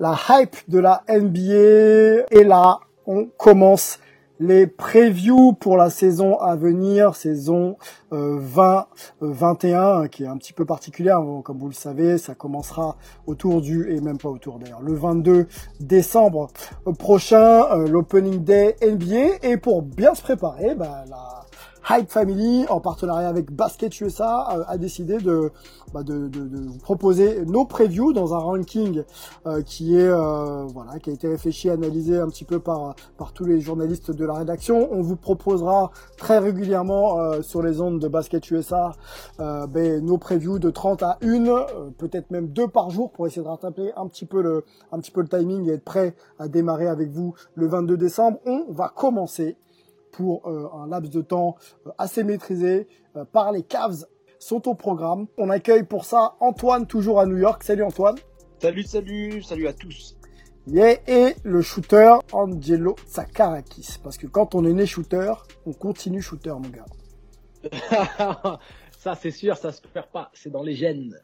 La hype de la NBA est là. On commence les previews pour la saison à venir, saison euh, 20-21, qui est un petit peu particulière, comme vous le savez, ça commencera autour du, et même pas autour d'ailleurs, le 22 décembre prochain, euh, l'opening day NBA, et pour bien se préparer, bah, la Hype Family, en partenariat avec Basket USA, euh, a décidé de, bah, de, de, de vous proposer nos previews dans un ranking euh, qui est euh, voilà, qui a été réfléchi, analysé un petit peu par par tous les journalistes de la rédaction. On vous proposera très régulièrement euh, sur les ondes de Basket USA euh, ben, nos previews de 30 à 1, euh, peut-être même deux par jour pour essayer de rattraper un petit peu le un petit peu le timing et être prêt à démarrer avec vous le 22 décembre. On va commencer pour euh, un laps de temps euh, assez maîtrisé euh, par les Cavs sont au programme. On accueille pour ça Antoine toujours à New York. Salut Antoine. Salut, salut, salut à tous. Yeah, et le shooter Angelo Sakarakis. Parce que quand on est né shooter, on continue shooter mon gars. ça c'est sûr, ça se perd pas, c'est dans les gènes.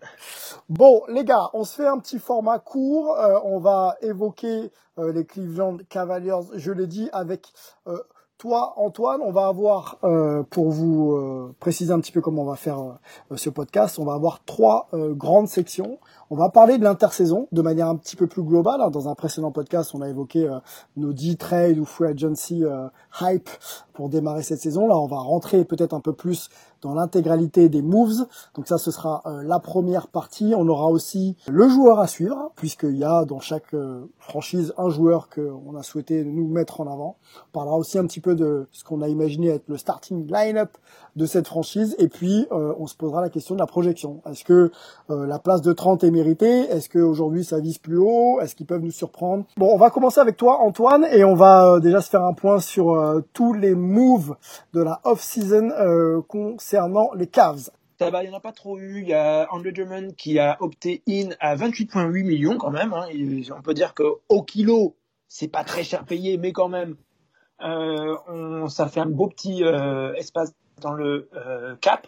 Bon les gars, on se fait un petit format court. Euh, on va évoquer euh, les Cleveland Cavaliers, je l'ai dit, avec euh, toi, Antoine, on va avoir, euh, pour vous euh, préciser un petit peu comment on va faire euh, ce podcast, on va avoir trois grandes sections. On va parler de l'intersaison de manière un petit peu plus globale. hein. Dans un précédent podcast, on a évoqué nos 10 trades ou free agency hype pour démarrer cette saison. Là, on va rentrer peut-être un peu plus dans l'intégralité des moves. Donc ça, ce sera euh, la première partie. On aura aussi le joueur à suivre, puisqu'il y a dans chaque euh, franchise un joueur qu'on a souhaité nous mettre en avant. On parlera aussi un petit peu de ce qu'on a imaginé être le starting line-up de cette franchise. Et puis, euh, on se posera la question de la projection. Est-ce que euh, la place de 30 est méritée? Est-ce qu'aujourd'hui, ça vise plus haut? Est-ce qu'ils peuvent nous surprendre? Bon, on va commencer avec toi, Antoine, et on va euh, déjà se faire un point sur euh, tous les de la off-season euh, concernant les Cavs. Il n'y en a pas trop eu. Il y a Andrew Drummond qui a opté in à 28,8 millions quand même. hein. On peut dire que au kilo, c'est pas très cher payé, mais quand même, euh, ça fait un beau petit euh, espace dans le euh, cap.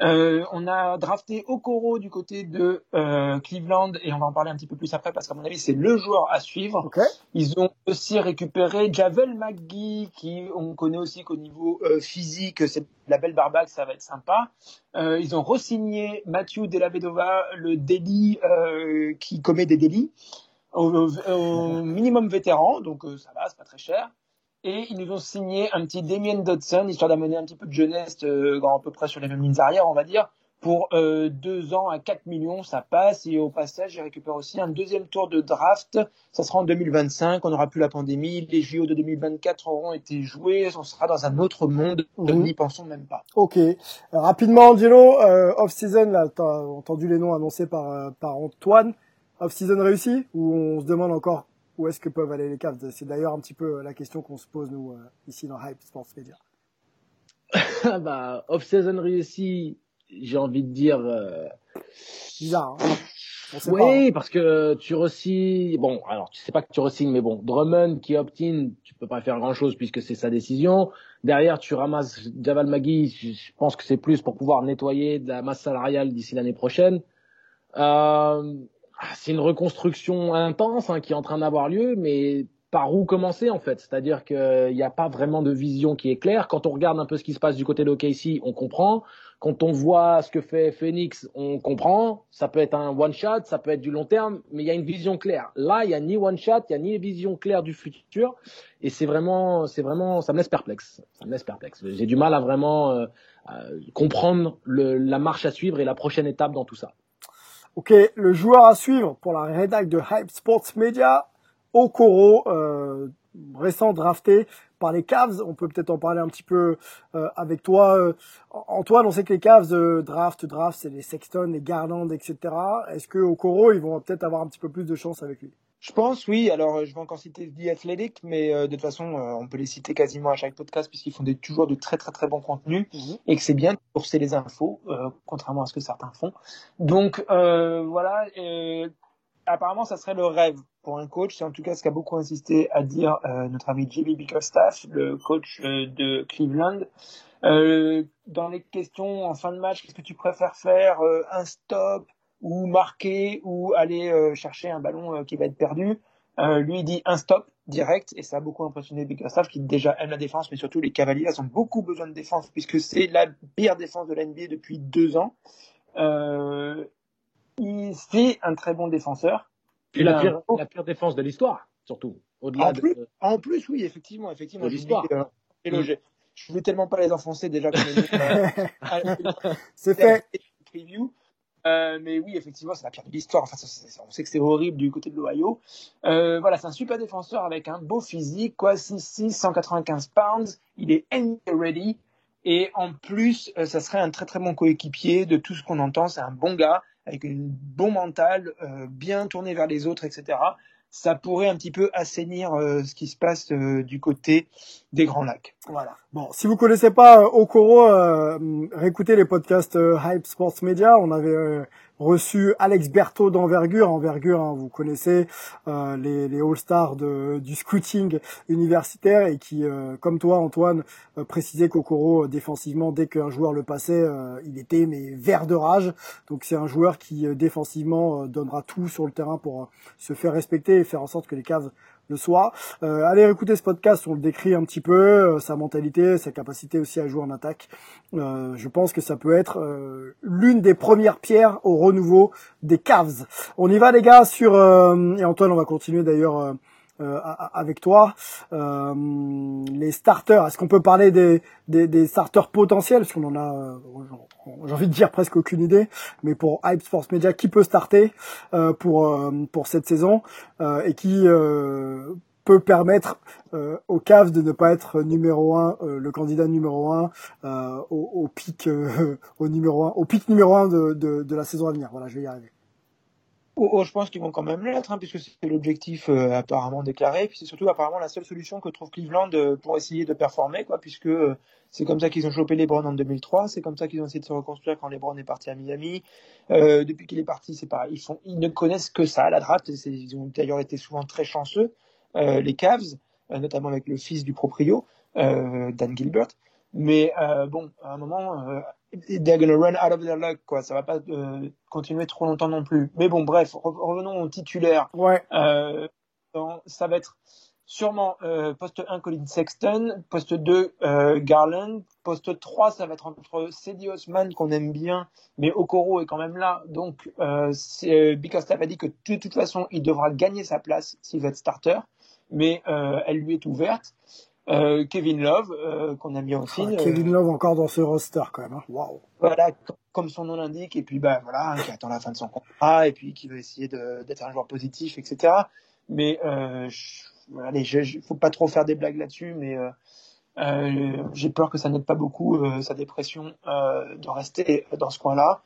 Euh, on a drafté Okoro du côté de euh, Cleveland et on va en parler un petit peu plus après parce qu'à mon avis c'est le joueur à suivre. Ils ont aussi récupéré Javel McGee, qui on connaît aussi qu'au niveau physique, c'est la belle barbaque, ça va être sympa. Ils ont re-signé Matthew Delavedova, le délit qui commet des délits, au, au- au minimum vétéran, donc euh, ça va, c'est pas très cher. Et ils nous ont signé un petit Damien Dodson, histoire d'amener un petit peu de jeunesse, euh, à peu près sur les mêmes lignes arrière, on va dire. Pour euh, deux ans à 4 millions, ça passe. Et au passage, j'ai récupéré aussi un deuxième tour de draft. Ça sera en 2025. On n'aura plus la pandémie. Les JO de 2024 auront été joués. On sera dans un autre monde. Mhm. N'y pensons même pas. Ok. Euh, rapidement, Angelo, euh, off-season, là, t'as entendu les noms annoncés par, euh, par Antoine. Off-season réussi Ou on se demande encore où est-ce que peuvent aller les Cavs C'est d'ailleurs un petit peu la question qu'on se pose, nous, euh, ici dans Hype Sports Media. bah, off-season réussi, j'ai envie de dire. euh, Bizarre, hein oui, pas. parce que tu resignes. Bon, alors tu sais pas que tu resignes, mais bon, Drummond qui opt-in, tu peux pas faire grand-chose puisque c'est sa décision. Derrière, tu ramasses Javal Magui. Je je pense que c'est plus pour pouvoir nettoyer de la masse salariale d'ici l'année prochaine. Euh, c'est une reconstruction intense hein, qui est en train d'avoir lieu, mais par où commencer en fait? C'est-à-dire qu'il n'y a pas vraiment de vision qui est claire. Quand on regarde un peu ce qui se passe du côté de OKC, on comprend. quand on voit ce que fait Phoenix, on comprend. Ça peut être un one shot, ça peut être du long terme, mais il y a une vision claire. Là, il y a ni one shot, il y a ni vision claire du futur, et c'est vraiment, c'est vraiment, ça me laisse perplexe. Ça me laisse perplexe. J'ai du mal à vraiment euh, comprendre le, la marche à suivre et la prochaine étape dans tout ça. Ok, le joueur à suivre pour la rédac de Hype Sports Media, Okoro, euh, récent drafté par les Cavs. On peut peut-être en parler un petit peu euh, avec toi. Euh, Antoine, on sait que les Cavs euh, draft, draft, c'est les Sexton, les Garland, etc. Est-ce que Okoro, ils vont peut-être avoir un petit peu plus de chance avec lui? Je pense, oui. Alors, je vais encore citer The Athletic, mais de toute façon, on peut les citer quasiment à chaque podcast puisqu'ils font des, toujours de très, très, très bons contenus mhm. et que c'est bien de courser les infos, contrairement à ce que certains font. Donc, voilà. apparemment, ça serait le rêve pour un coach. C'est en tout cas ce qu'a beaucoup insisté à dire euh, notre ami Jimmy Bickerstaff, le coach euh, de Cleveland. Euh, dans les questions en fin de match, qu'est-ce que tu préfères faire Un stop ou marquer ou aller chercher un ballon qui va être perdu Lui il dit un stop direct et ça a beaucoup impressionné Bickerstaff qui déjà aime la défense, mais surtout les Cavaliers ont beaucoup besoin de défense puisque c'est la pire défense de la NBA depuis deux ans. il c'est un très bon défenseur. Et la pire, la pire défense de l'histoire, surtout. Au-delà en, plus, en plus, oui, effectivement, effectivement. De l'histoire. Euh, mm. Je voulais tellement pas les enfoncer déjà. c'est fait. Euh, mais oui, effectivement, c'est la pire de l'histoire. Enfin, on sait que c'est horrible du côté de l'Ohio. Euh, voilà, c'est un super défenseur avec un beau physique, quoi, 6'6", 195 pounds. Il est NBA ready. Et en plus, euh, ça serait un très très bon coéquipier de tout ce qu'on entend. C'est un bon gars avec un bon mental, bien tourné vers les autres, etc. Ça pourrait un petit peu assainir ce qui se passe du côté des Grands Lacs. Voilà. Bon, si vous connaissez pas Okoro, réécoutez les podcasts Hype Sports Media. On avait reçu Alex Berthaud d'Envergure. Envergure, hein, vous connaissez euh, les, les All-Stars du scouting universitaire et qui, euh, comme toi Antoine, euh, précisait qu'Okoro défensivement, dès qu'un joueur le passait, il était mais vert de rage. Donc c'est un joueur qui défensivement donnera tout sur le terrain pour se faire respecter et faire en sorte que les caves le soir. Euh, allez écouter ce podcast, on le décrit un petit peu, euh, sa mentalité, sa capacité aussi à jouer en attaque. Euh, je pense que ça peut être euh, l'une des premières pierres au renouveau des Cavs. On y va les gars sur... et Antoine, on va continuer d'ailleurs euh, avec toi. Euh, les starters, est-ce qu'on peut parler des, des, des starters potentiels? Parce qu'on en a, euh, j'ai envie de dire presque aucune idée. Mais pour Hype Sports Media, qui peut starter euh, pour pour cette saison et qui peut permettre euh, aux Cavs de ne pas être numéro un, le candidat numéro un au, au, pic, au numéro un, au pic numéro un de, de, de, la saison à venir. Voilà, je vais y arriver. Oh, oh, je pense qu'ils vont quand même l'être, hein, puisque c'est l'objectif euh, apparemment déclaré. Puis c'est surtout apparemment la seule solution que trouve Cleveland euh, pour essayer de performer, quoi, puisque euh, c'est comme ça qu'ils ont chopé LeBron en 2003, c'est comme ça qu'ils ont essayé de se reconstruire quand LeBron est parti à Miami. depuis qu'il est parti, c'est pareil. Ils ne connaissent que ça, la draft. Ils ont d'ailleurs été souvent très chanceux, les Cavs, notamment avec le fils du proprio, Dan Gilbert. Mais bon, à un moment, they're gonna run out of their luck, quoi. Ça va pas euh, continuer trop longtemps non plus. Mais bon, bref, revenons au titulaire. Ouais. Euh, ça va être sûrement euh, poste 1 Colin Sexton, poste 2 euh, Garland, poste 3 ça va être entre Cedi Osman qu'on aime bien, mais Okoro est quand même là. Donc euh, Bickerstaff a dit que de toute façon il devra gagner sa place s'il veut être starter, mais euh, elle lui est ouverte. Euh, Kevin Love, euh, qu'on a bien aussi. Ah, Kevin Love encore dans ce roster quand même. Hein. Waouh. Voilà, comme son nom l'indique, et puis bah voilà, qui attend la fin de son contrat, et puis qui veut essayer d'être un joueur positif, etc. Mais euh, allez, je, faut pas trop faire des blagues là-dessus, mais euh, j'ai peur que ça n'aide pas beaucoup euh, sa dépression euh, de rester dans ce coin-là.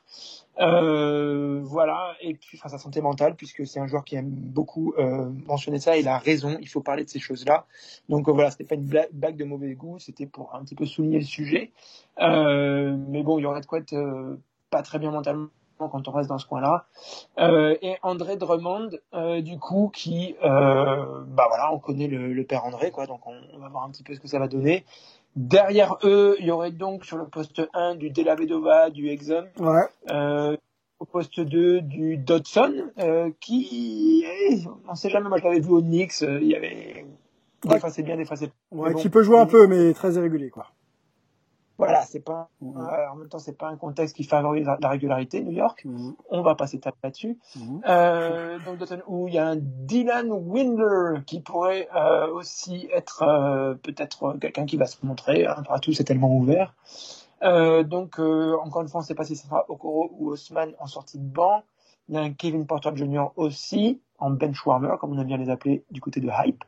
voilà, et puis enfin, sa santé mentale, puisque c'est un joueur qui aime beaucoup mentionner ça, il a raison, il faut parler de ces choses-là. Donc voilà, c'était pas une blague de mauvais goût, c'était pour un petit peu souligner le sujet. mais bon, il y aurait de quoi être pas très bien mentalement quand on reste dans ce coin-là. Euh, et André Drummond, euh, du coup, qui, euh, bah voilà, on connaît le, le, père André, quoi, donc on, on, va voir un petit peu ce que ça va donner. Derrière eux, il y aurait donc sur le poste 1 du Della Vedova, du Exum. Ouais. Au poste 2 du Dodson, qui, on sait jamais, moi je l'avais vu au Knicks, il y avait défacé bien, défacé. Ouais, qui peut jouer un peu, mais très irrégulier, quoi. Voilà, c'est pas mmh. euh, en même temps c'est pas un contexte qui favorise la, régularité. New York, mmh. on va passer tape là-dessus. Mmh. Euh, donc où il y a un Dylan Windler qui pourrait euh, aussi être euh, peut-être quelqu'un qui va se montrer. Hein, après tout, c'est tellement ouvert. Euh, donc encore une fois, on ne sait pas si ce sera Okoro ou Osman en sortie de banc. Il y a un Kevin Porter Jr. aussi en bench warmer, comme on aime bien les appeler du côté de Hype.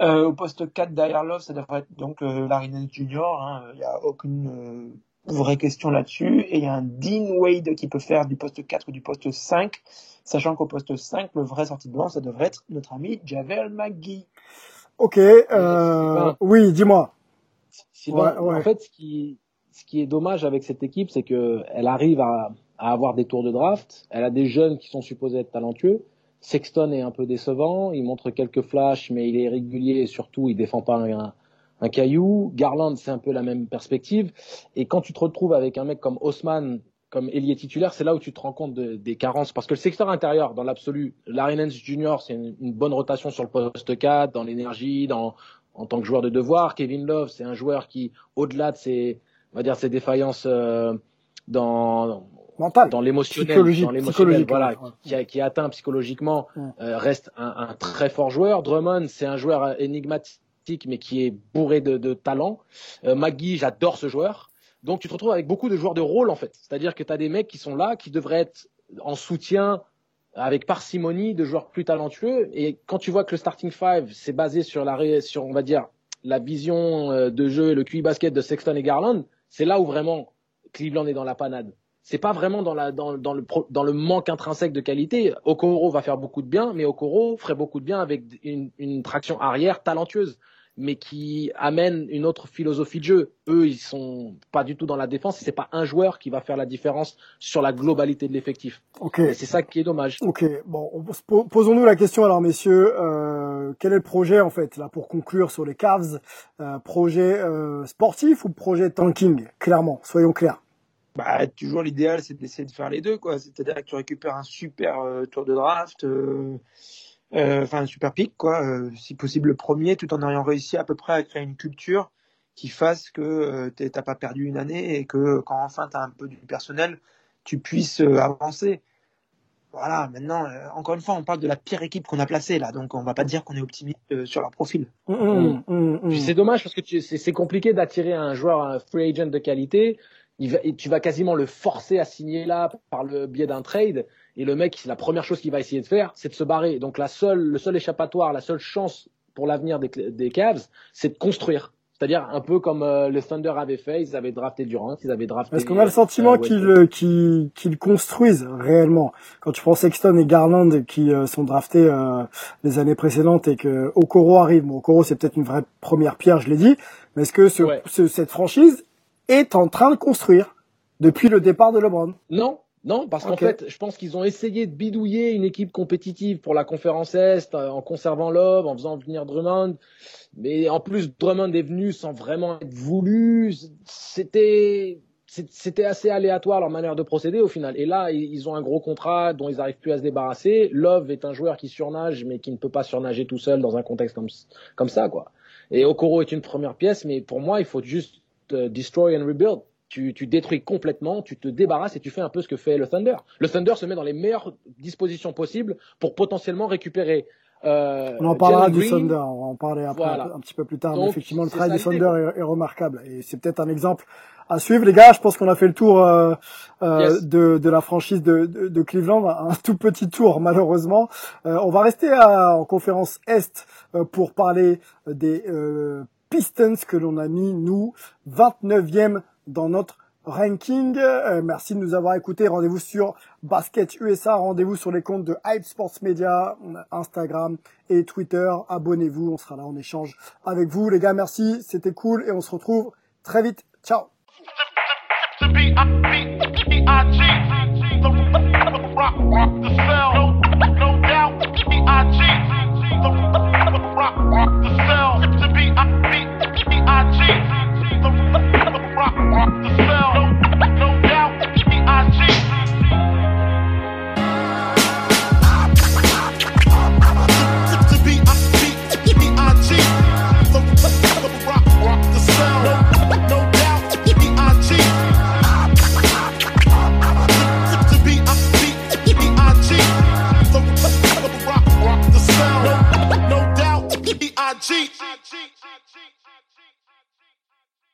Euh, au poste 4 derrière Love, ça devrait être donc euh, Larry Nance Jr. Il hein, n'y a aucune euh, vraie question là-dessus. Et il y a un Dean Wade qui peut faire du poste 4 ou du poste 5, sachant qu'au poste 5, le vrai sorti de banc, ça devrait être notre ami Javel McGee. Ok, euh, oui, dis-moi. En fait, ce qui, ce qui est dommage avec cette équipe, c'est que elle arrive à, à avoir des tours de draft. Elle a des jeunes qui sont supposés être talentueux Sexton est un peu décevant, il montre quelques flashs, mais il est régulier et surtout il défend pas un, caillou. Garland, c'est un peu la même perspective. Et quand tu te retrouves avec un mec comme Haussmann, comme ailier titulaire, c'est là où tu te rends compte des carences. Parce que le secteur intérieur, dans l'absolu, Larry Nance Jr., c'est une, bonne rotation sur le poste 4, dans l'énergie, dans, en tant que joueur de devoir. Kevin Love, c'est un joueur qui, au-delà de ses, on va dire, ses défaillances euh, dans, dans l'émotionnel, dans l'émotionnel, voilà, qui, a, qui atteint psychologiquement, euh, reste un, un, très fort joueur. Drummond, c'est un joueur énigmatique, mais qui est bourré de, de talent. Euh, Maggie, j'adore ce joueur. Donc tu te retrouves avec beaucoup de joueurs de rôle en fait. C'est-à-dire que tu as des mecs qui sont là, qui devraient être en soutien avec parcimonie de joueurs plus talentueux. Et quand tu vois que le starting five, c'est basé sur la, sur on va dire la vision euh, de jeu et le QI basket de Sexton et Garland, c'est là où vraiment Cleveland est dans la panade c'est pas vraiment dans, le, manque intrinsèque de qualité. Okoro va faire beaucoup de bien, mais Okoro ferait beaucoup de bien avec une traction arrière talentueuse, mais qui amène une autre philosophie de jeu. Eux, ils sont pas du tout dans la défense. C'est pas un joueur qui va faire la différence sur la globalité de l'effectif. Okay. C'est ça qui est dommage. Ok. Bon, posons-nous la question alors, messieurs. Euh, quel est le projet en fait là pour conclure sur les Cavs euh, Projet euh, sportif ou projet tanking Clairement, soyons clairs? Bah, toujours l'idéal, c'est d'essayer de faire les deux, quoi. C'est-à-dire que tu récupères un super euh, tour de draft, enfin un super pick, quoi. si possible le premier, tout en ayant réussi à peu près à créer une culture qui fasse que t'as pas perdu une année et que quand enfin tu as un peu du personnel, tu puisses avancer. Voilà, maintenant, encore une fois, on parle de la pire équipe qu'on a placée là, donc on va pas dire qu'on est optimiste sur leur profil. Mmh, mmh, mmh, c'est dommage parce que c'est compliqué d'attirer un joueur, un free agent de qualité tu vas quasiment le forcer à signer là par le biais d'un trade. Et le mec, la première chose qu'il va essayer de faire, c'est de se barrer. Donc la seule, le seul échappatoire, la seule chance pour l'avenir des, des Cavs, c'est de construire. C'est-à-dire un peu comme euh, le Thunder avait fait, ils avaient drafté Durant, ils avaient drafté. Est-ce qu'on a le sentiment euh, qu'ils construisent réellement Quand tu prends Sexton et Garland qui euh, sont draftés euh, les années précédentes et que Okoro arrive, bon, Okoro c'est peut-être une vraie première pierre, je l'ai dit, mais est-ce que ce, cette franchise est en train de construire depuis le départ de LeBron? Non, non, parce qu'en fait, je pense qu'ils ont essayé de bidouiller une équipe compétitive pour la conférence Est euh, en conservant Love, en faisant venir Drummond. Mais en plus, Drummond est venu sans vraiment être voulu. C'était c'était assez aléatoire leur manière de procéder au final. Et là, ils ont un gros contrat dont ils n'arrivent plus à se débarrasser. Love est un joueur qui surnage, mais qui ne peut pas surnager tout seul dans un contexte comme, comme ça, quoi. Et Okoro est une première pièce, mais pour moi, il faut juste destroy and rebuild. Tu, tu, détruis complètement, tu te débarrasses et tu fais un peu ce que fait le Thunder. Le Thunder se met dans les meilleures dispositions possibles pour potentiellement récupérer. Euh, on en parlera du Thunder, on va en parler après un, petit peu plus tard. mais effectivement, le travail du Thunder est, remarquable et c'est peut-être un exemple à suivre, les gars. Je pense qu'on a fait le tour euh, euh, de, de, la franchise de, de, de, Cleveland, un tout petit tour malheureusement. Euh, on va rester à, en conférence Est euh, pour parler des Pistons que l'on a mis, nous, 29e dans notre ranking. Euh, merci de nous avoir écoutés. Rendez-vous sur Basket USA, rendez-vous sur les comptes de Hype Sports Media, Instagram et Twitter. Abonnez-vous, on sera là en échange avec vous. Les gars, merci, c'était cool et on se retrouve très vite. Ciao Não, não.